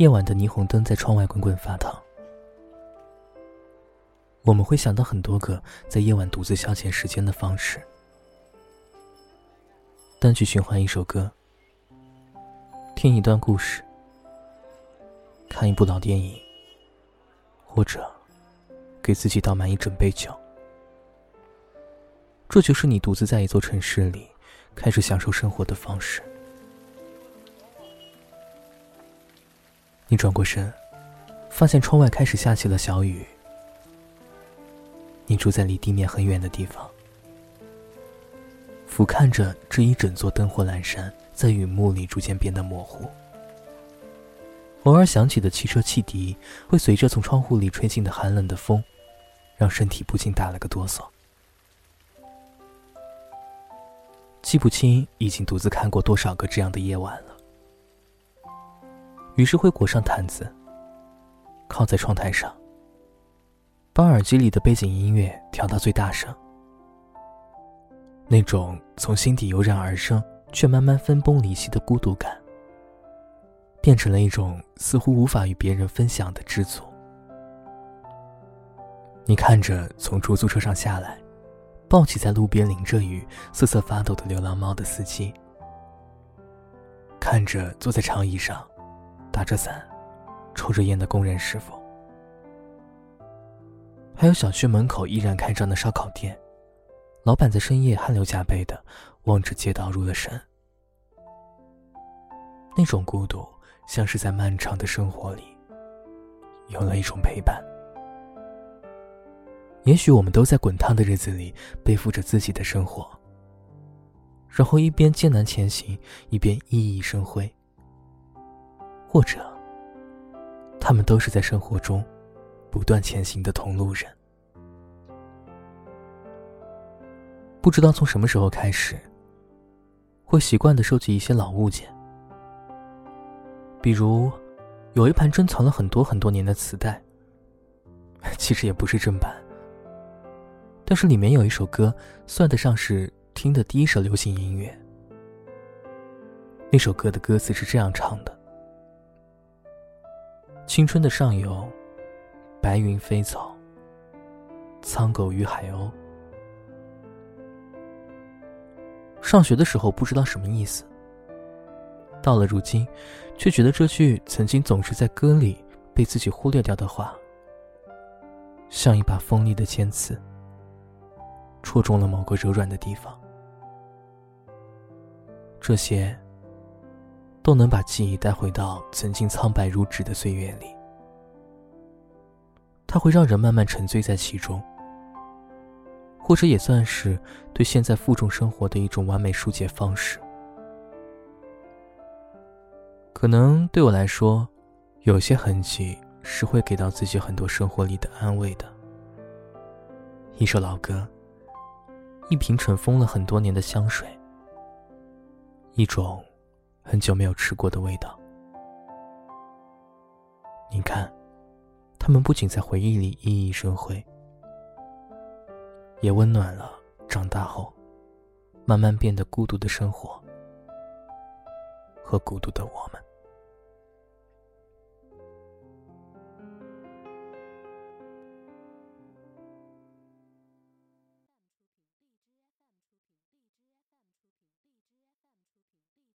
夜晚的霓虹灯在窗外滚滚发烫。我们会想到很多个在夜晚独自消遣时间的方式：单曲循环一首歌，听一段故事，看一部老电影，或者给自己倒满一整杯酒。这就是你独自在一座城市里开始享受生活的方式。你转过身，发现窗外开始下起了小雨。你住在离地面很远的地方，俯瞰着这一整座灯火阑珊，在雨幕里逐渐变得模糊。偶尔响起的汽车汽笛，会随着从窗户里吹进的寒冷的风，让身体不禁打了个哆嗦。记不清已经独自看过多少个这样的夜晚了，于是会裹上毯子，靠在窗台上。把耳机里的背景音乐调到最大声，那种从心底油然而生却慢慢分崩离析的孤独感，变成了一种似乎无法与别人分享的知足。你看着从出租车上下来，抱起在路边淋着雨、瑟瑟发抖的流浪猫的司机，看着坐在长椅上，打着伞、抽着烟的工人师傅。还有小区门口依然开张的烧烤店，老板在深夜汗流浃背的望着街道入了神。那种孤独，像是在漫长的生活里有了一种陪伴。也许我们都在滚烫的日子里背负着自己的生活，然后一边艰难前行，一边熠熠生辉。或者，他们都是在生活中。不断前行的同路人，不知道从什么时候开始，会习惯的收集一些老物件，比如有一盘珍藏了很多很多年的磁带，其实也不是正版，但是里面有一首歌，算得上是听的第一首流行音乐。那首歌的歌词是这样唱的：“青春的上游。”白云飞走，苍狗与海鸥。上学的时候不知道什么意思，到了如今，却觉得这句曾经总是在歌里被自己忽略掉的话，像一把锋利的尖刺，戳中了某个柔软的地方。这些，都能把记忆带回到曾经苍白如纸的岁月里。它会让人慢慢沉醉在其中，或者也算是对现在负重生活的一种完美疏解方式。可能对我来说，有些痕迹是会给到自己很多生活里的安慰的。一首老歌，一瓶尘封了很多年的香水，一种很久没有吃过的味道。你看。他们不仅在回忆里熠熠生辉，也温暖了长大后慢慢变得孤独的生活和孤独的我们。